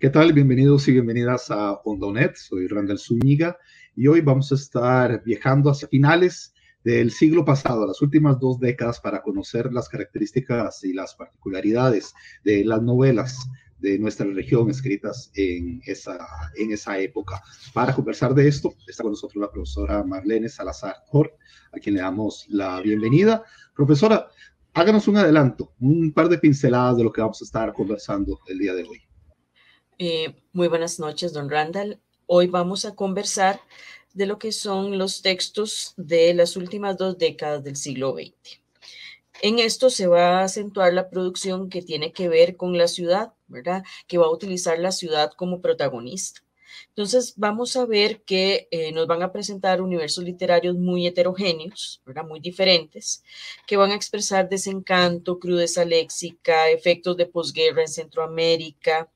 ¿Qué tal? Bienvenidos y bienvenidas a Ondonet. Soy Randall Zúñiga y hoy vamos a estar viajando hacia finales del siglo pasado, las últimas dos décadas, para conocer las características y las particularidades de las novelas de nuestra región escritas en esa, en esa época. Para conversar de esto, está con nosotros la profesora Marlene Salazar Hort, a quien le damos la bienvenida. Profesora, háganos un adelanto, un par de pinceladas de lo que vamos a estar conversando el día de hoy. Eh, muy buenas noches, don Randall. Hoy vamos a conversar de lo que son los textos de las últimas dos décadas del siglo XX. En esto se va a acentuar la producción que tiene que ver con la ciudad, ¿verdad? Que va a utilizar la ciudad como protagonista. Entonces, vamos a ver que eh, nos van a presentar universos literarios muy heterogéneos, ¿verdad? muy diferentes, que van a expresar desencanto, crudeza léxica, efectos de posguerra en Centroamérica,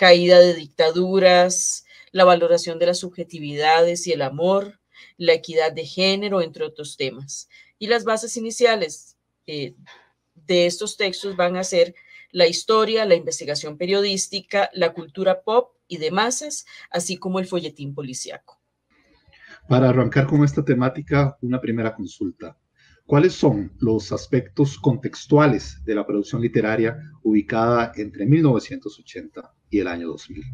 caída de dictaduras, la valoración de las subjetividades y el amor, la equidad de género, entre otros temas. Y las bases iniciales eh, de estos textos van a ser la historia, la investigación periodística, la cultura pop y de masas, así como el folletín policiaco. Para arrancar con esta temática, una primera consulta. ¿Cuáles son los aspectos contextuales de la producción literaria ubicada entre 1980 y el año 2000?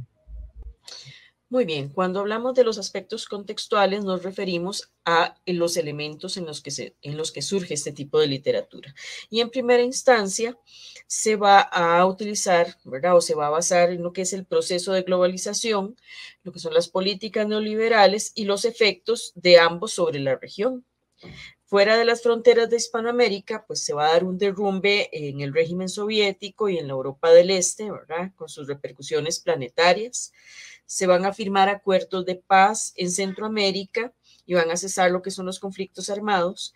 Muy bien, cuando hablamos de los aspectos contextuales nos referimos a los elementos en los que, se, en los que surge este tipo de literatura. Y en primera instancia se va a utilizar, ¿verdad? O se va a basar en lo que es el proceso de globalización, lo que son las políticas neoliberales y los efectos de ambos sobre la región. Fuera de las fronteras de Hispanoamérica, pues se va a dar un derrumbe en el régimen soviético y en la Europa del Este, ¿verdad? Con sus repercusiones planetarias. Se van a firmar acuerdos de paz en Centroamérica y van a cesar lo que son los conflictos armados.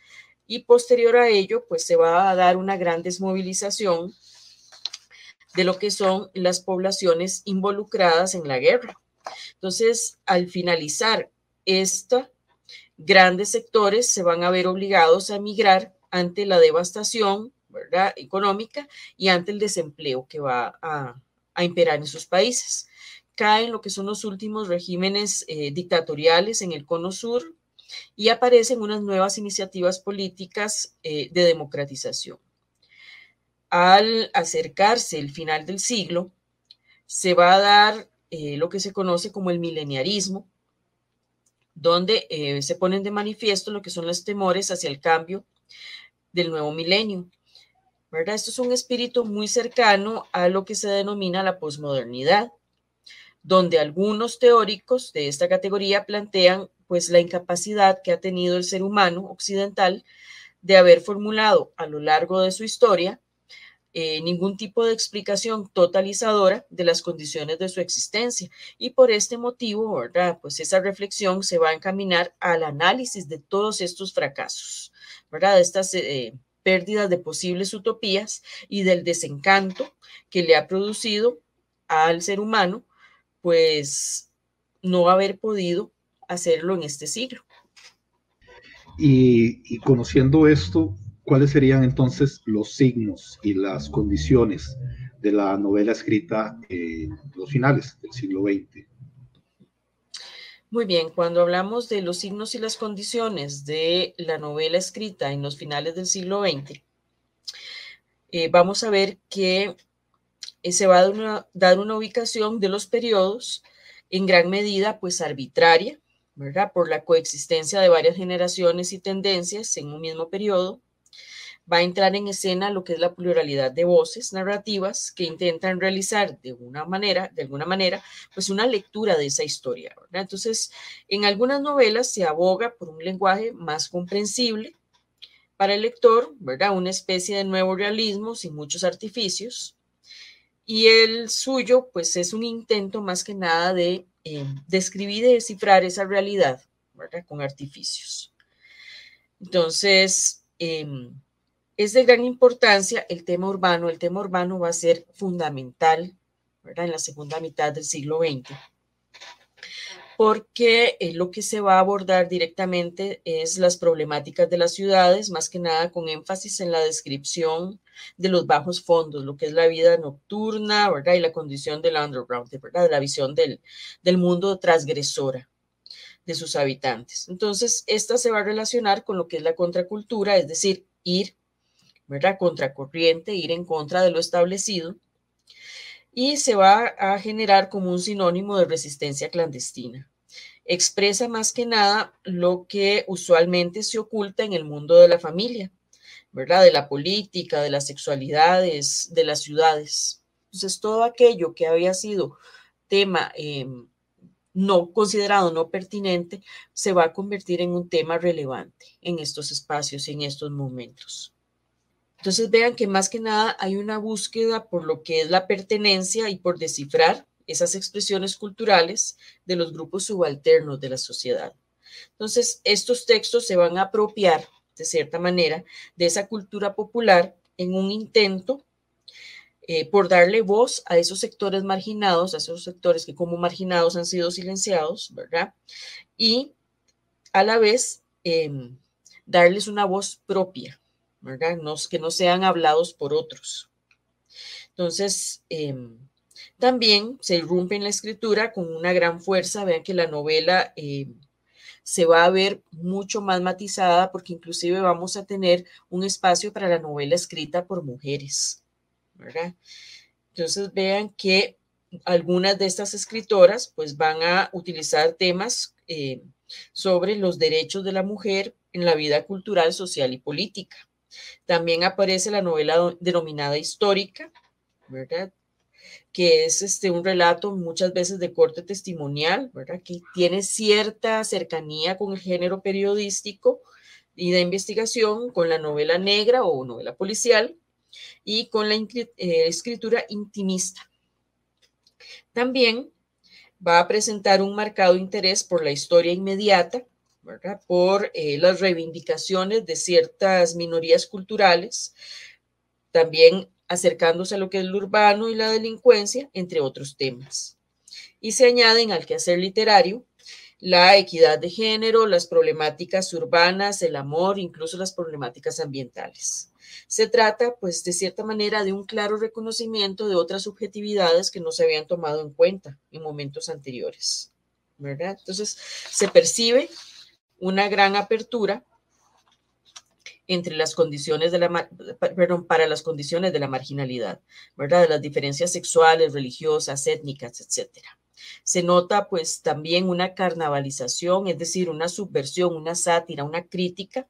Y posterior a ello, pues se va a dar una gran desmovilización de lo que son las poblaciones involucradas en la guerra. Entonces, al finalizar esta grandes sectores se van a ver obligados a emigrar ante la devastación económica y ante el desempleo que va a, imperar en sus países. Caen lo que son los últimos regímenes eh, dictatoriales en el cono sur y aparecen unas nuevas iniciativas políticas eh, de democratización. Al acercarse el final del siglo, se va a dar eh, lo que se conoce como el mileniarismo, donde eh, se ponen de manifiesto lo que son los temores hacia el cambio del nuevo milenio. ¿verdad? Esto es un espíritu muy cercano a lo que se denomina la posmodernidad, donde algunos teóricos de esta categoría plantean pues la incapacidad que ha tenido el ser humano occidental de haber formulado a lo largo de su historia eh, ningún tipo de explicación totalizadora de las condiciones de su existencia. Y por este motivo, ¿verdad? Pues esa reflexión se va a encaminar al análisis de todos estos fracasos, ¿verdad? Estas eh, pérdidas de posibles utopías y del desencanto que le ha producido al ser humano, pues no haber podido hacerlo en este siglo. Y conociendo esto, ¿cuáles serían entonces los signos y las condiciones de la novela escrita en los finales del siglo XX? Muy bien, cuando hablamos de los signos y las condiciones de la novela escrita en los finales del siglo XX, eh, vamos a ver que eh, se va a dar una, ubicación de los periodos en gran medida pues arbitraria, ¿verdad? Por la coexistencia de varias generaciones y tendencias en un mismo periodo, va a entrar en escena lo que es la pluralidad de voces narrativas que intentan realizar de una manera, de alguna manera, pues una lectura de esa historia. Entonces, en algunas novelas se aboga por un lenguaje más comprensible para el lector, ¿verdad? Una especie de nuevo realismo sin muchos artificios. y el suyo pues es un intento más que nada de eh, describir y descifrar esa realidad ¿verdad? con artificios. Entonces, em, es de gran importancia el tema urbano. El tema urbano va a ser fundamental ¿verdad? en la segunda mitad del siglo XX porque eh, lo que se va a abordar directamente es las problemáticas de las ciudades, más que nada con énfasis en la descripción de los bajos fondos, lo que es la vida nocturna, ¿verdad? Y la condición del underground. De la visión del mundo transgresora de sus habitantes. Entonces, esta se va a relacionar con lo que es la contracultura, es decir, ir, ¿verdad? Contracorriente, ir en contra de lo establecido y se va a generar como un sinónimo de resistencia clandestina. Expresa más que nada lo que usualmente se oculta en el mundo de la familia, ¿verdad? De la política, de las sexualidades, de las ciudades. Entonces, todo aquello que había sido tema em, no considerado no pertinente, se va a convertir en un tema relevante en estos espacios en estos momentos. Entonces vean que más que nada hay una búsqueda por lo que es la pertenencia y por descifrar esas expresiones culturales de los grupos subalternos de la sociedad. Entonces, estos textos se van a apropiar, de cierta manera, de esa cultura popular en un intento eh, por darle voz a esos sectores marginados, a esos sectores que como marginados han sido silenciados, ¿verdad? Y a la vez em, darles una voz propia, que no sean hablados por otros. Entonces, em, también se irrumpe en la escritura con una gran fuerza. Vean que la novela em, se va a ver mucho más matizada porque inclusive vamos a tener un espacio para la novela escrita por mujeres, Entonces vean que algunas de estas escritoras pues van a utilizar temas em, sobre los derechos de la mujer en la vida cultural, social y política. También aparece la novela denominada histórica, ¿verdad? que es este, un relato muchas veces de corte testimonial, ¿verdad? que tiene cierta cercanía con el género periodístico y de investigación, con la novela negra o novela policial y con la eh, escritura intimista. También va a presentar un marcado interés por la historia inmediata, por eh, las reivindicaciones de ciertas minorías culturales, también acercándose a lo que es lo urbano y la delincuencia, entre otros temas. Y se añaden al quehacer literario la equidad de género, las problemáticas urbanas, el amor, incluso las problemáticas ambientales. Se trata, pues, de cierta manera, de un claro reconocimiento de otras subjetividades que no se habían tomado en cuenta en momentos anteriores, ¿verdad? Entonces, se percibe una gran apertura entre las condiciones de la, perdón, para las condiciones de la marginalidad, ¿verdad? De las diferencias sexuales, religiosas, étnicas, etcétera. Se nota pues también una carnavalización, es decir, una subversión, una sátira, una crítica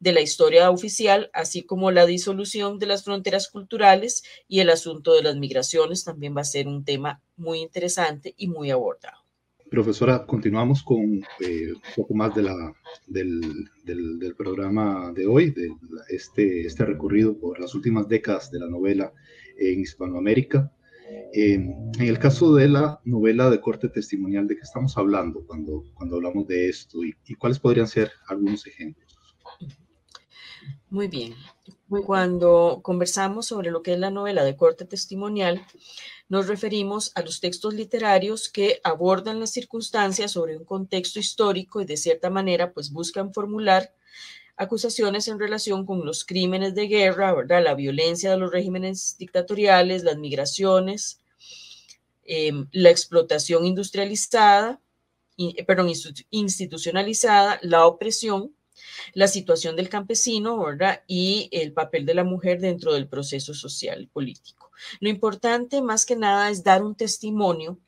de la historia oficial, así como la disolución de las fronteras culturales y el asunto de las migraciones también va a ser un tema muy interesante y muy abordado. Profesora, continuamos con eh, un poco más de la, del, programa de hoy, de este, este recorrido por las últimas décadas de la novela en Hispanoamérica. en el caso de la novela de corte testimonial, ¿de qué estamos hablando cuando, hablamos de esto y cuáles podrían ser algunos ejemplos? Muy bien. Cuando conversamos sobre lo que es la novela de corte testimonial, nos referimos a los textos literarios que abordan las circunstancias sobre un contexto histórico y de cierta manera pues buscan formular acusaciones en relación con los crímenes de guerra, ¿verdad? la violencia de los regímenes dictatoriales, las migraciones, em, la explotación industrializada, perdón, institucionalizada, la opresión, la situación del campesino ¿verdad? y el papel de la mujer dentro del proceso social y político. Lo importante más que nada es dar un testimonio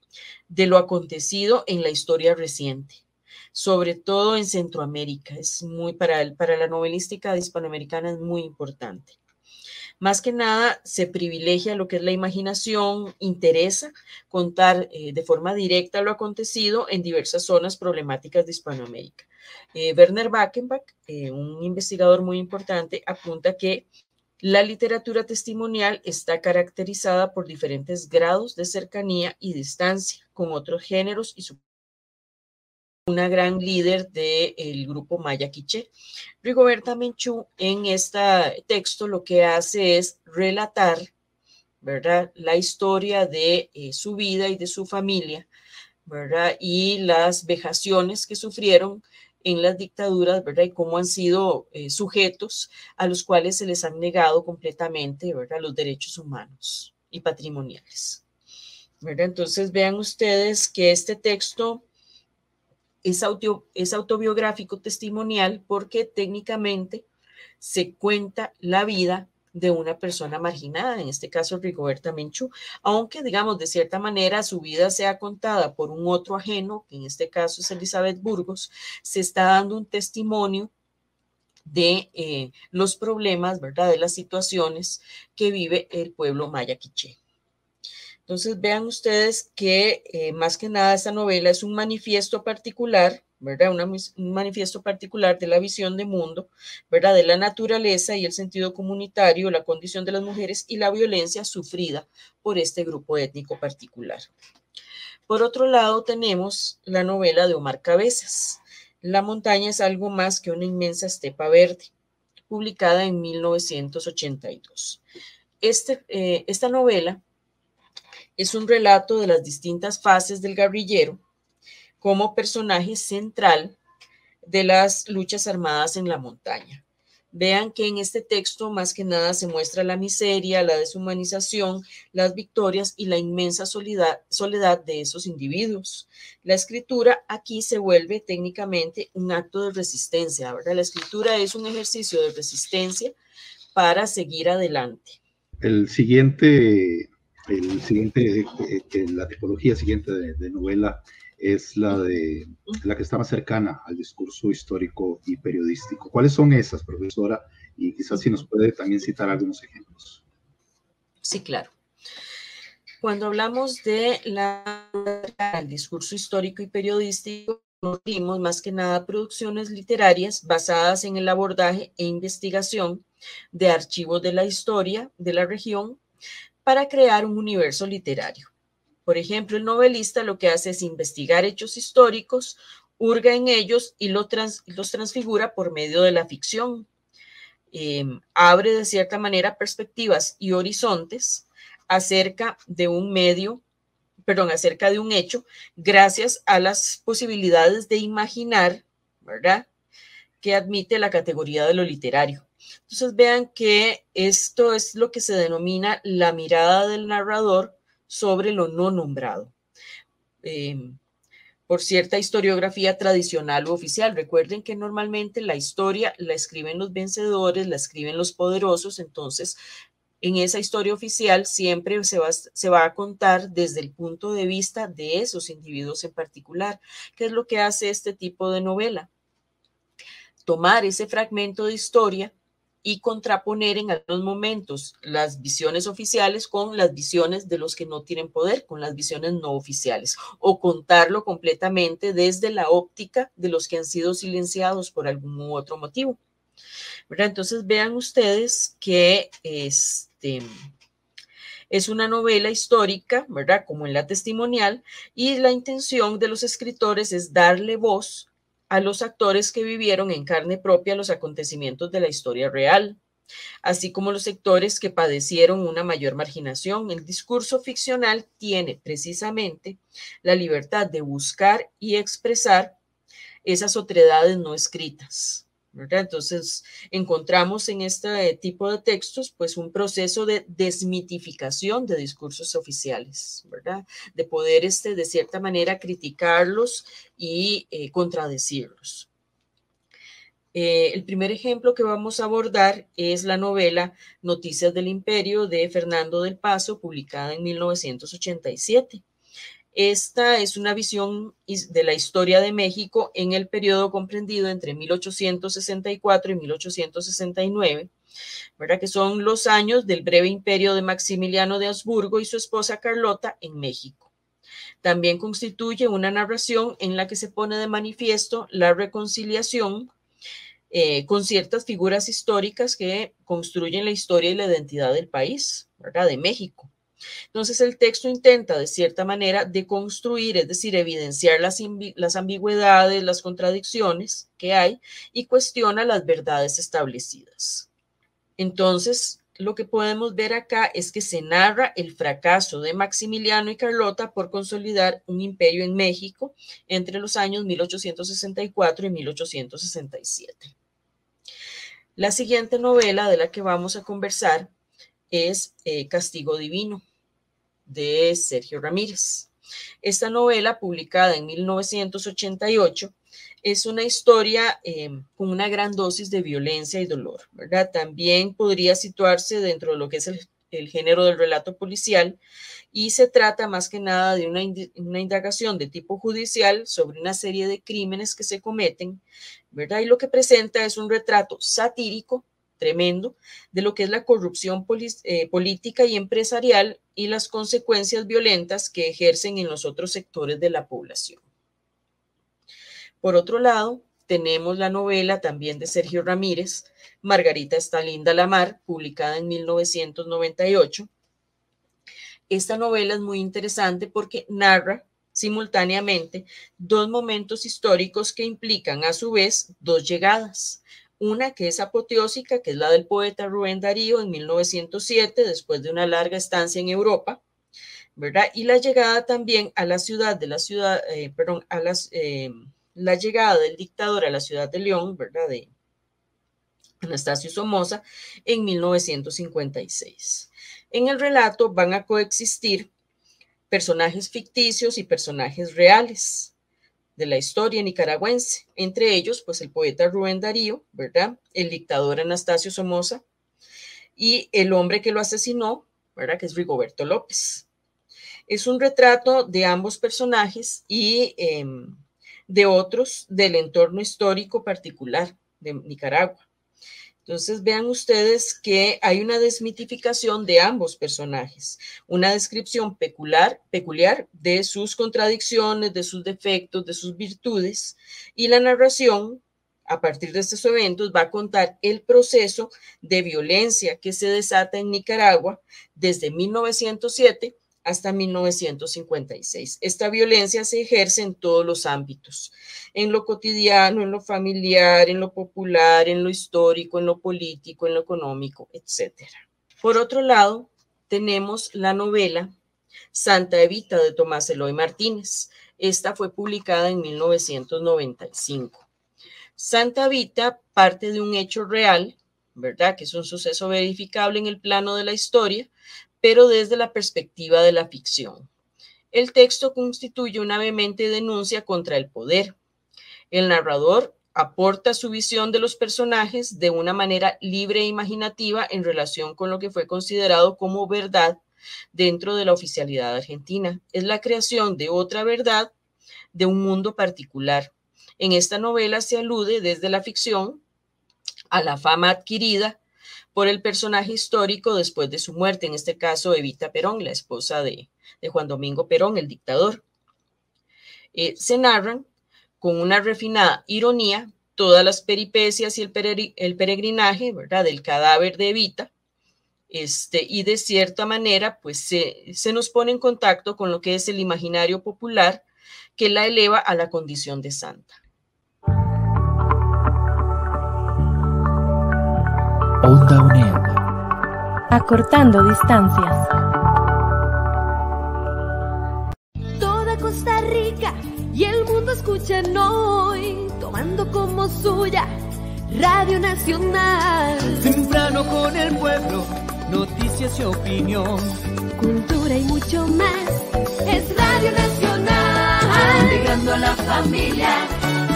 de lo acontecido en la historia reciente, sobre todo en Centroamérica. Es muy para, para la novelística hispanoamericana es muy importante. Más que nada se privilegia lo que es la imaginación, interesa contar eh, de forma directa lo acontecido en diversas zonas problemáticas de Hispanoamérica. Eh, Werner Backenbach, eh, un investigador muy importante, apunta que La literatura testimonial está caracterizada por diferentes grados de cercanía y distancia con otros géneros y su una gran líder del grupo Maya Quiché. Rigoberta Menchú en este texto lo que hace es relatar, ¿verdad?, la historia de eh, su vida y de su familia, ¿verdad?, y las vejaciones que sufrieron en las dictaduras, ¿verdad? Y cómo han sido eh, sujetos a los cuales se les han negado completamente, ¿verdad? Los derechos humanos y patrimoniales. ¿verdad? Entonces vean ustedes que este texto es, es autobiográfico testimonial porque técnicamente se cuenta la vida de una persona marginada, en este caso Rigoberta Menchú, aunque digamos de cierta manera su vida sea contada por un otro ajeno, que en este caso es Elizabeth Burgos, se está dando un testimonio de eh, los problemas, ¿verdad? De las situaciones que vive el pueblo maya quiché. Entonces vean ustedes que eh, más que nada esta novela es un manifiesto particular ¿verdad? un manifiesto particular de la visión de mundo, ¿verdad? De la naturaleza y el sentido comunitario, la condición de las mujeres y la violencia sufrida por este grupo étnico particular. Por otro lado, tenemos la novela de Omar Cabezas. La montaña es algo más que una inmensa estepa verde, publicada en 1982. Este, eh, esta novela es un relato de las distintas fases del guerrillero como personaje central de las luchas armadas en la montaña. Vean que en este texto más que nada se muestra la miseria, la deshumanización, las victorias y la inmensa soledad, de esos individuos. La escritura aquí se vuelve técnicamente un acto de resistencia, ¿verdad? La escritura es un ejercicio de resistencia para seguir adelante. El siguiente, el siguiente, eh, la tipología siguiente de novela es la, de, la que está más cercana al discurso histórico y periodístico. ¿Cuáles son esas, profesora? Y quizás si nos puede también citar algunos ejemplos. Sí, claro. Cuando hablamos de la, el discurso histórico y periodístico, nos dimos más que nada producciones literarias basadas en el abordaje e investigación de archivos de la historia de la región para crear un universo literario. Por ejemplo, el novelista lo que hace es investigar hechos históricos, hurga en ellos y los transfigura por medio de la ficción. Em, abre de cierta manera perspectivas y horizontes acerca de un medio, perdón, acerca de un hecho, gracias a las posibilidades de imaginar, ¿verdad? Que admite la categoría de lo literario. Entonces vean que esto es lo que se denomina la mirada del narrador sobre lo no nombrado. Em, por cierta historiografía tradicional o oficial. Recuerden que normalmente la historia la escriben los vencedores, la escriben los poderosos, entonces en esa historia oficial siempre se va, se va, a contar desde el punto de vista de esos individuos en particular. ¿Qué es lo que hace este tipo de novela? Tomar ese fragmento de historia y contraponer en algunos momentos las visiones oficiales con las visiones de los que no tienen poder, con las visiones no oficiales, o contarlo completamente desde la óptica de los que han sido silenciados por algún u otro motivo. Entonces vean ustedes que este, es una novela histórica, ¿verdad? Como en la testimonial, y la intención de los escritores es darle voz a los actores que vivieron en carne propia los acontecimientos de la historia real, así como los sectores que padecieron una mayor marginación. El discurso ficcional tiene precisamente la libertad de buscar y expresar esas otredades no escritas. Entonces, encontramos en este tipo de textos, pues, un proceso de desmitificación de discursos oficiales. De poder, este, de cierta manera, criticarlos y eh, contradecirlos. Eh, el primer ejemplo que vamos a abordar es la novela Noticias del Imperio de Fernando del Paso, publicada en 1987. Esta es una visión de la historia de México en el periodo comprendido entre 1864 y 1869, ¿verdad? que son los años del breve imperio de Maximiliano de Habsburgo y su esposa Carlota en México. También constituye una narración en la que se pone de manifiesto la reconciliación eh, con ciertas figuras históricas que construyen la historia y la identidad del país. De México. Entonces el texto intenta de cierta manera deconstruir, es decir, evidenciar las, las ambigüedades, las contradicciones que hay y cuestiona las verdades establecidas. Entonces, lo que podemos ver acá es que se narra el fracaso de Maximiliano y Carlota por consolidar un imperio en México entre los años 1864 y 1867. La siguiente novela de la que vamos a conversar es eh, Castigo Divino de Sergio Ramírez. Esta novela, publicada en 1988, es una historia eh, con una gran dosis de violencia y dolor, ¿verdad? También podría situarse dentro de lo que es el, género del relato policial y se trata más que nada de una, una, indagación de tipo judicial sobre una serie de crímenes que se cometen, ¿verdad? Y lo que presenta es un retrato satírico tremendo de lo que es la corrupción eh, política y empresarial y las consecuencias violentas que ejercen en los otros sectores de la población. Por otro lado, tenemos la novela también de Sergio Ramírez, Margarita está linda la mar, publicada en 1998. Esta novela es muy interesante porque narra simultáneamente dos momentos históricos que implican a su vez dos llegadas. Una que es apoteósica, que es la del poeta Rubén Darío en 1907, después de una larga estancia en Europa, ¿verdad? Y la llegada también a la ciudad de la ciudad, eh, perdón, a las... Eh, la llegada del dictador a la ciudad de León, ¿verdad? De Anastasio Somoza en 1956. En el relato van a coexistir personajes ficticios y personajes reales de la historia nicaragüense, entre ellos, pues el poeta Rubén Darío, ¿verdad? El dictador Anastasio Somoza y el hombre que lo asesinó, ¿verdad? Que es Rigoberto López. Es un retrato de ambos personajes y em, de otros del entorno histórico particular de Nicaragua. Entonces vean ustedes que hay una desmitificación de ambos personajes, una descripción peculiar, peculiar de sus contradicciones, de sus defectos, de sus virtudes, y la narración a partir de estos eventos va a contar el proceso de violencia que se desata en Nicaragua desde 1907 hasta 1956. Esta violencia se ejerce en todos los ámbitos, en lo cotidiano, en lo familiar, en lo popular, en lo histórico, en lo político, en lo económico, etc. Por otro lado, tenemos la novela Santa Evita de Tomás Eloy Martínez. Esta fue publicada en 1995. Santa Evita parte de un hecho real, ¿verdad? Que es un suceso verificable en el plano de la historia, pero desde la perspectiva de la ficción. El texto constituye una vehemente denuncia contra el poder. El narrador aporta su visión de los personajes de una manera libre e imaginativa en relación con lo que fue considerado como verdad dentro de la oficialidad argentina. Es la creación de otra verdad de un mundo particular. En esta novela se alude desde la ficción a la fama adquirida por el personaje histórico después de su muerte, en este caso Evita Perón, la esposa de, Juan Domingo Perón, el dictador. Eh, se narran con una refinada ironía todas las peripecias y el, peregrinaje, ¿verdad?, del cadáver de Evita, este, y de cierta manera, pues se, se nos pone en contacto con lo que es el imaginario popular que la eleva a la condición de santa. Onda UNED. Acortando distancias. Toda Costa Rica y el mundo escuchan hoy, tomando como suya Radio Nacional. Temprano con el pueblo, noticias y opinión. Cultura y mucho más. Es Radio Nacional. Llegando a la familia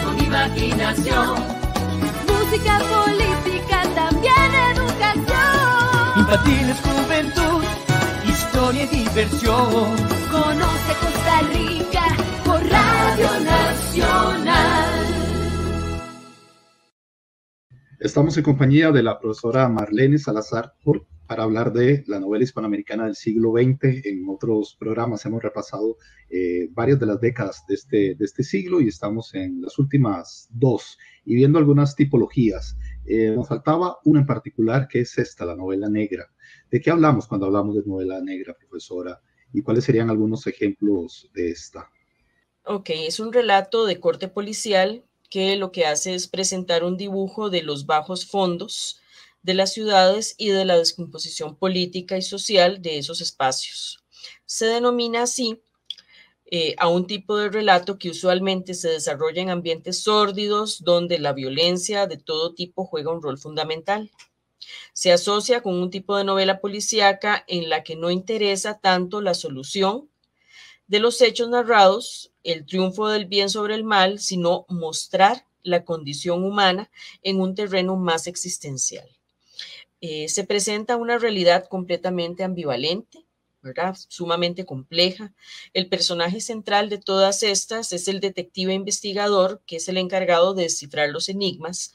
con imaginación. Música política Infantiles, juventud, historia y diversión. Conoce Costa Rica por Radio Nacional. Estamos en compañía de la profesora Marlene Salazar para hablar de la novela hispanoamericana del siglo XX. En otros programas hemos repasado eh, varias de las décadas de este, de este siglo y estamos en las últimas dos y viendo algunas tipologías. Eh, nos faltaba una en particular que es esta, la novela negra. ¿De qué hablamos cuando hablamos de novela negra, profesora? ¿Y cuáles serían algunos ejemplos de esta? Ok, es un relato de corte policial que lo que hace es presentar un dibujo de los bajos fondos de las ciudades y de la descomposición política y social de esos espacios. Se denomina así eh, a un tipo de relato que usualmente se desarrolla en ambientes sórdidos donde la violencia de todo tipo juega un rol fundamental. Se asocia con un tipo de novela policíaca en la que no interesa tanto la solución de los hechos narrados, el triunfo del bien sobre el mal, sino mostrar la condición humana en un terreno más existencial. Eh, se presenta una realidad completamente ambivalente, ¿verdad? sumamente compleja. El personaje central de todas estas es el detective investigador, que es el encargado de descifrar los enigmas,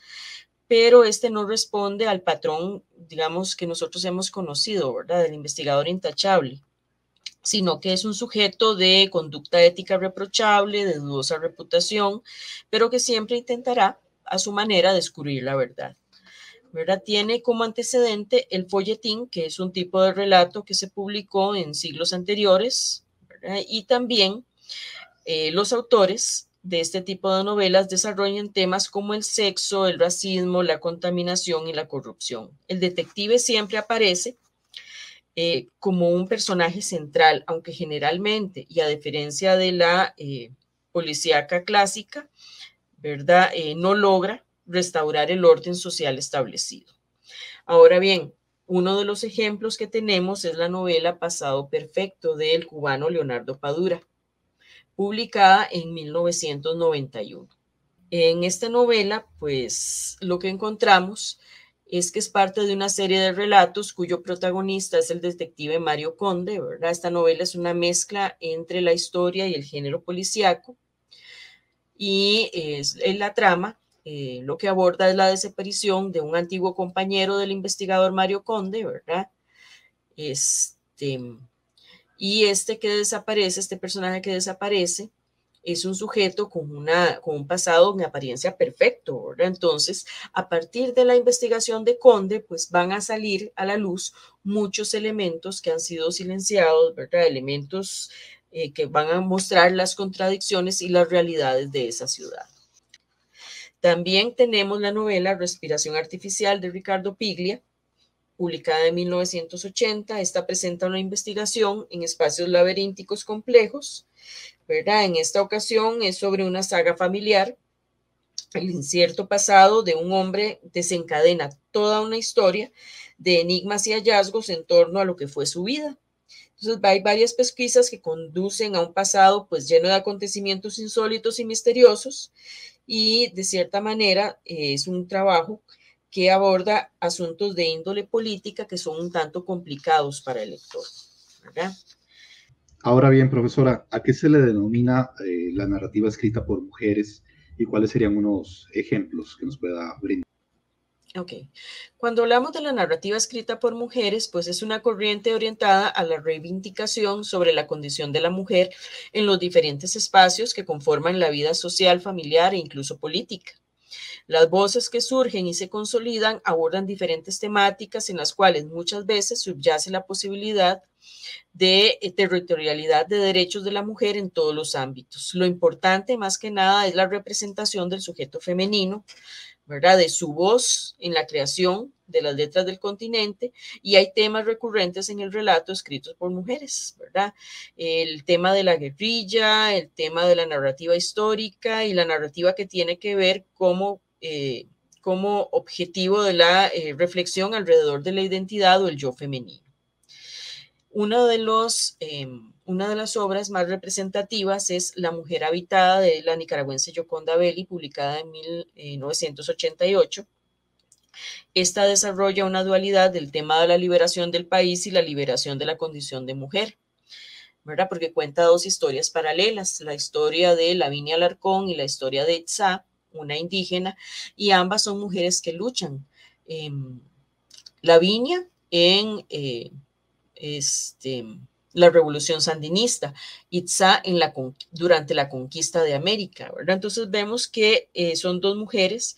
pero este no responde al patrón, digamos, que nosotros hemos conocido, ¿verdad? Del investigador intachable sino que es un sujeto de conducta ética reprochable, de dudosa reputación, pero que siempre intentará a su manera descubrir la verdad. ¿Verdad? Tiene como antecedente el folletín, que es un tipo de relato que se publicó en siglos anteriores, y también eh, los autores de este tipo de novelas desarrollan temas como el sexo, el racismo, la contaminación y la corrupción. El detective siempre aparece eh, como un personaje central, aunque generalmente, y a diferencia de la eh, policíaca clásica, ¿verdad? No logra restaurar el orden social establecido. Ahora bien, uno de los ejemplos que tenemos es la novela Pasado Perfecto del cubano Leonardo Padura, publicada en 1991. En esta novela, pues lo que encontramos es que es parte de una serie de relatos cuyo protagonista es el detective Mario Conde, ¿verdad? Esta novela es una mezcla entre la historia y el género policíaco y es en la trama eh, lo que aborda es la desaparición de un antiguo compañero del investigador Mario Conde, ¿verdad? Este, y este que desaparece, este personaje que desaparece, es un sujeto con, una, con un pasado en apariencia perfecto, ¿verdad? Entonces, a partir de la investigación de Conde, pues van a salir a la luz muchos elementos que han sido silenciados, ¿verdad? Elementos eh, que van a mostrar las contradicciones y las realidades de esa ciudad. También tenemos la novela Respiración Artificial de Ricardo Piglia, publicada en 1980. Esta presenta una investigación en espacios laberínticos complejos en esta ocasión es sobre una saga familiar. El incierto pasado de un hombre desencadena toda una historia de enigmas y hallazgos en torno a lo que fue su vida. Entonces hay varias pesquisas que conducen a un pasado pues lleno de acontecimientos insólitos y misteriosos y de cierta manera es un trabajo que aborda asuntos de índole política que son un tanto complicados para el lector. Ahora bien, profesora, ¿a qué se le denomina eh, la narrativa escrita por mujeres y cuáles serían unos ejemplos que nos pueda brindar? Ok. Cuando hablamos de la narrativa escrita por mujeres, pues es una corriente orientada a la reivindicación sobre la condición de la mujer en los diferentes espacios que conforman la vida social, familiar e incluso política. Las voces que surgen y se consolidan abordan diferentes temáticas en las cuales muchas veces subyace la posibilidad de eh, territorialidad de derechos de la mujer en todos los ámbitos. Lo importante más que nada es la representación del sujeto femenino, ¿verdad? De su voz en la creación de las letras del continente y hay temas recurrentes en el relato escritos por mujeres, ¿verdad? El tema de la guerrilla, el tema de la narrativa histórica y la narrativa que tiene que ver como, eh, como objetivo de la eh, reflexión alrededor de la identidad o el yo femenino. Uno de los, em, una de las obras más representativas es La mujer habitada de la nicaragüense Yoconda Belli, publicada en 1988. Esta desarrolla una dualidad del tema de la liberación del país y la liberación de la condición de mujer, ¿verdad? Porque cuenta dos historias paralelas, la historia de Lavinia Alarcón y la historia de Itzá, una indígena, y ambas son mujeres que luchan. Eh, Lavinia en eh, este, la revolución sandinista, Itza en la, durante la conquista de América. Entonces vemos que eh, son dos mujeres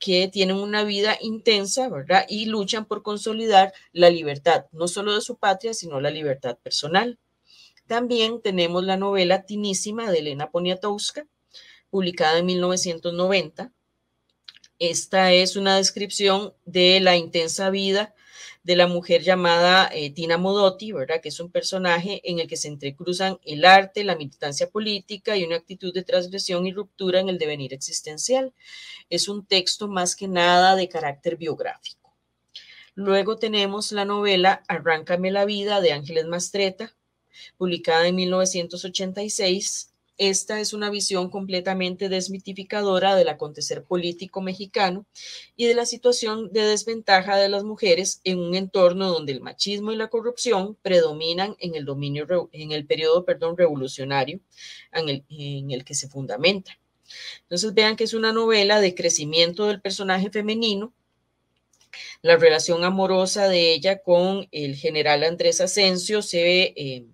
que tienen una vida intensa. Y luchan por consolidar la libertad, no solo de su patria, sino la libertad personal. También tenemos la novela Tinísima de Elena Poniatowska, publicada en 1990. Esta es una descripción de la intensa vida de la mujer llamada eh, Tina Modotti, ¿verdad? Que es un personaje en el que se entrecruzan el arte, la militancia política y una actitud de transgresión y ruptura en el devenir existencial. Es un texto más que nada de carácter biográfico. Luego tenemos la novela Arráncame la vida de Ángeles Mastreta, publicada en 1986 esta es una visión completamente desmitificadora del acontecer político mexicano y de la situación de desventaja de las mujeres en un entorno donde el machismo y la corrupción predominan en el dominio en el periodo, perdón, revolucionario en el, en el que se fundamenta. Entonces vean que es una novela de crecimiento del personaje femenino la relación amorosa de ella con el general Andrés Asensio se ve eh,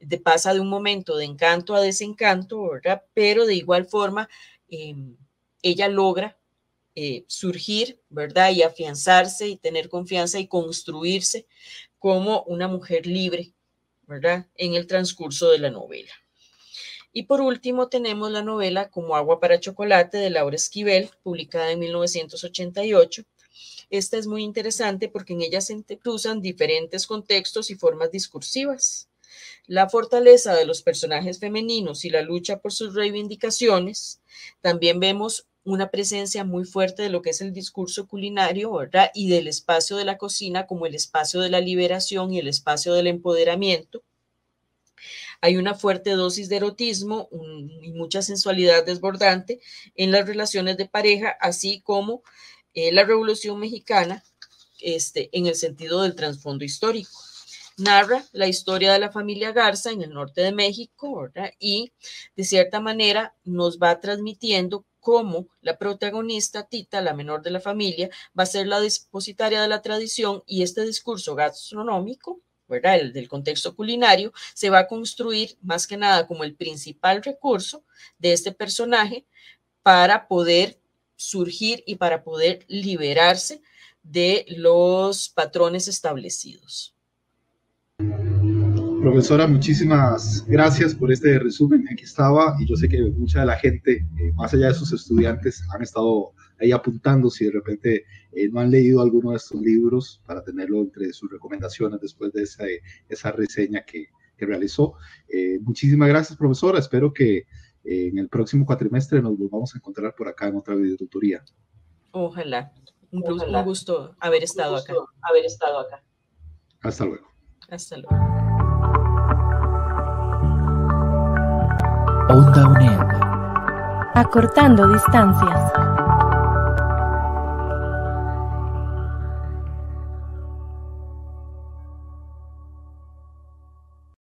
de, pasa de un momento de encanto a desencanto, ¿verdad? Pero de igual forma, em, ella logra eh, surgir, ¿verdad? Y afianzarse y tener confianza y construirse como una mujer libre, ¿verdad? En el transcurso de la novela. Y por último tenemos la novela Como agua para chocolate de Laura Esquivel, publicada en 1988. Esta es muy interesante porque en ella se entrecruzan diferentes contextos y formas discursivas la fortaleza de los personajes femeninos y la lucha por sus reivindicaciones, también vemos una presencia muy fuerte de lo que es el discurso culinario, ¿verdad? Y del espacio de la cocina como el espacio de la liberación y el espacio del empoderamiento. Hay una fuerte dosis de erotismo y mucha sensualidad desbordante en las relaciones de pareja, así como eh, la Revolución Mexicana, este, en el sentido del trasfondo histórico narra la historia de la familia Garza en el norte de México, ¿verdad? Y de cierta manera nos va transmitiendo cómo la protagonista, Tita, la menor de la familia, va a ser la dispositaria de la tradición y este discurso gastronómico, ¿verdad? El del contexto culinario, se va a construir más que nada como el principal recurso de este personaje para poder surgir y para poder liberarse de los patrones establecidos. Profesora, muchísimas gracias por este resumen. Aquí estaba y yo sé que mucha de la gente, eh, más allá de sus estudiantes, han estado ahí apuntando si de repente eh, no han leído alguno de estos libros para tenerlo entre sus recomendaciones después de esa, esa reseña que, que realizó. Eh, muchísimas gracias, profesora. Espero que en el próximo cuatrimestre nos volvamos a encontrar por acá en otra videotutoría. Ojalá. Un, un gusto haber estado acá. Haber estado acá. Hasta luego. Hasta luego. Onda UNED. Acortando distancias.